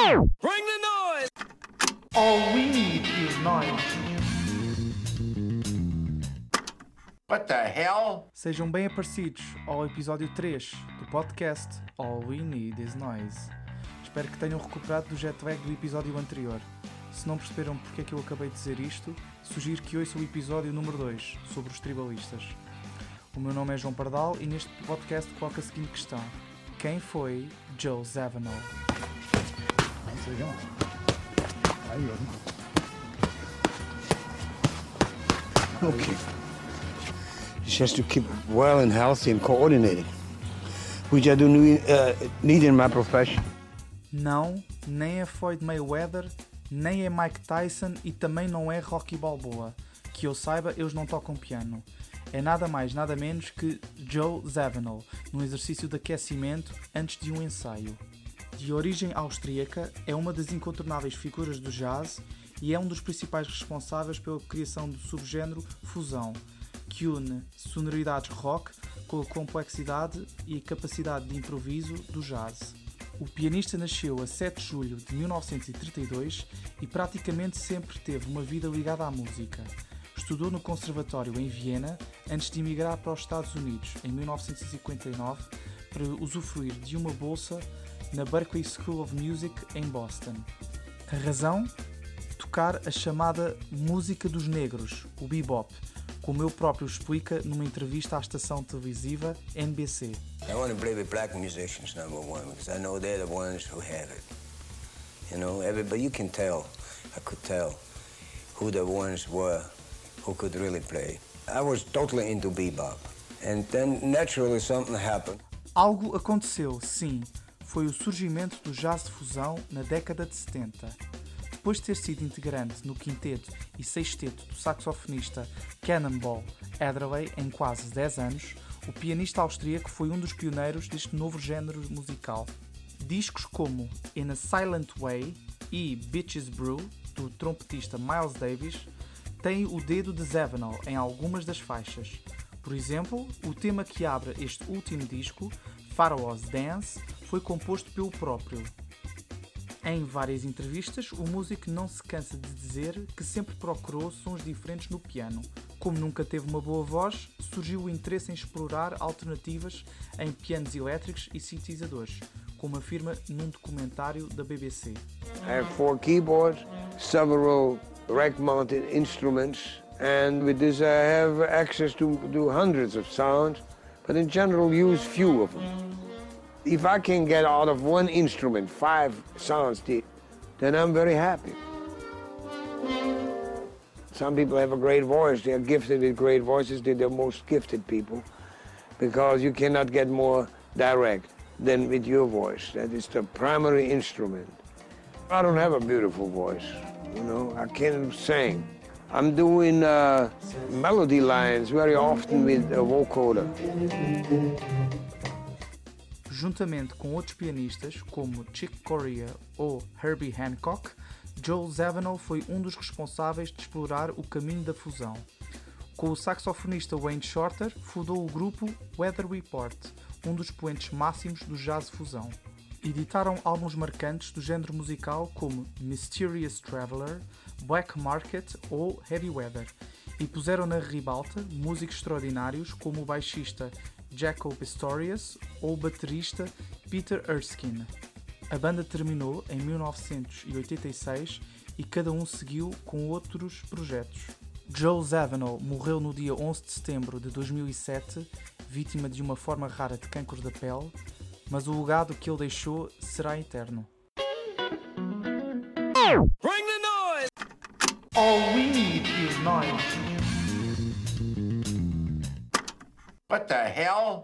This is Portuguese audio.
Bring the noise! All we need is noise. What the hell? Sejam bem aparecidos ao episódio 3 do podcast All We Need Is Noise. Espero que tenham recuperado do jet lag do episódio anterior. Se não perceberam porque é que eu acabei de dizer isto, sugiro que ouçam o episódio número 2, sobre os tribalistas. O meu nome é João Pardal e neste podcast coloco a seguinte questão. Quem foi Joe Zawinul? To keep well and healthy and coordinated, which I do uh, need in my profession. Não, nem é Floyd Mayweather, nem é Mike Tyson e também não é Rocky Balboa. Que eu saiba, eles não tocam piano. É nada mais, nada menos que Joe Zawinul, num exercício de aquecimento antes de um ensaio. De origem austríaca, é uma das incontornáveis figuras do jazz e é um dos principais responsáveis pela criação do subgénero fusão, que une sonoridades rock com a complexidade e capacidade de improviso do jazz. O pianista nasceu a 7 de julho de 1932 e praticamente sempre teve uma vida ligada à música. Estudou no Conservatório em Viena antes de emigrar para os Estados Unidos em 1959 para usufruir de uma bolsa na Berklee School of Music em Boston. A razão? Tocar a chamada música dos negros, o bebop, como ele próprio explica numa entrevista à estação televisiva NBC. I want to play with black musicians, number one, because I know they're the ones who have it. You know, everybody, you can tell, I could tell who the ones were who could really play. I was totally into bebop. And then naturally something happened. Algo aconteceu, sim. Foi o surgimento do jazz de fusão na década de 70. Depois de ter sido integrante no quinteto e sexteto do saxofonista Cannonball Adderley em quase 10 anos, o pianista austríaco foi um dos pioneiros deste novo género musical. Discos como In a Silent Way e Bitches Brew, do trompetista Miles Davis, têm o dedo de Zawinul em algumas das faixas. Por exemplo, o tema que abre este último disco, Pharaoh's Dance, foi composto pelo próprio. Em várias entrevistas, o músico não se cansa de dizer que sempre procurou sons diferentes no piano. Como nunca teve uma boa voz, surgiu o interesse em explorar alternativas em pianos elétricos e sintetizadores, como afirma num documentário da BBC. I have four keyboards, several rack-mounted instruments, and with this I have access to, to hundreds of sounds, but in general use few of them. If I can get out of one instrument five sounds, deep, then I'm very happy. Some people have a great voice. They are gifted with great voices. They're the most gifted people because you cannot get more direct than with your voice. That is the primary instrument. I don't have a beautiful voice, you know. I can't sing. I'm doing uh, melody lines very often with a vocoder. Juntamente com outros pianistas, como Chick Corea ou Herbie Hancock, Joel Zawinul foi um dos responsáveis de explorar o caminho da fusão. Com o saxofonista Wayne Shorter, fundou o grupo Weather Report, um dos poentes máximos do jazz fusão. Editaram álbuns marcantes do género musical como Mysterious Traveler, Black Market ou Heavy Weather, e puseram na ribalta músicos extraordinários como o baixista Jacob Pistorius ou o baterista Peter Erskine. A banda terminou em 1986 e cada um seguiu com outros projetos. Joe Zawinul morreu no dia 11 de setembro de 2007, vítima de uma forma rara de cancro da pele, mas o legado que ele deixou será eterno. Bring the noise! All we need is noise. What the hell?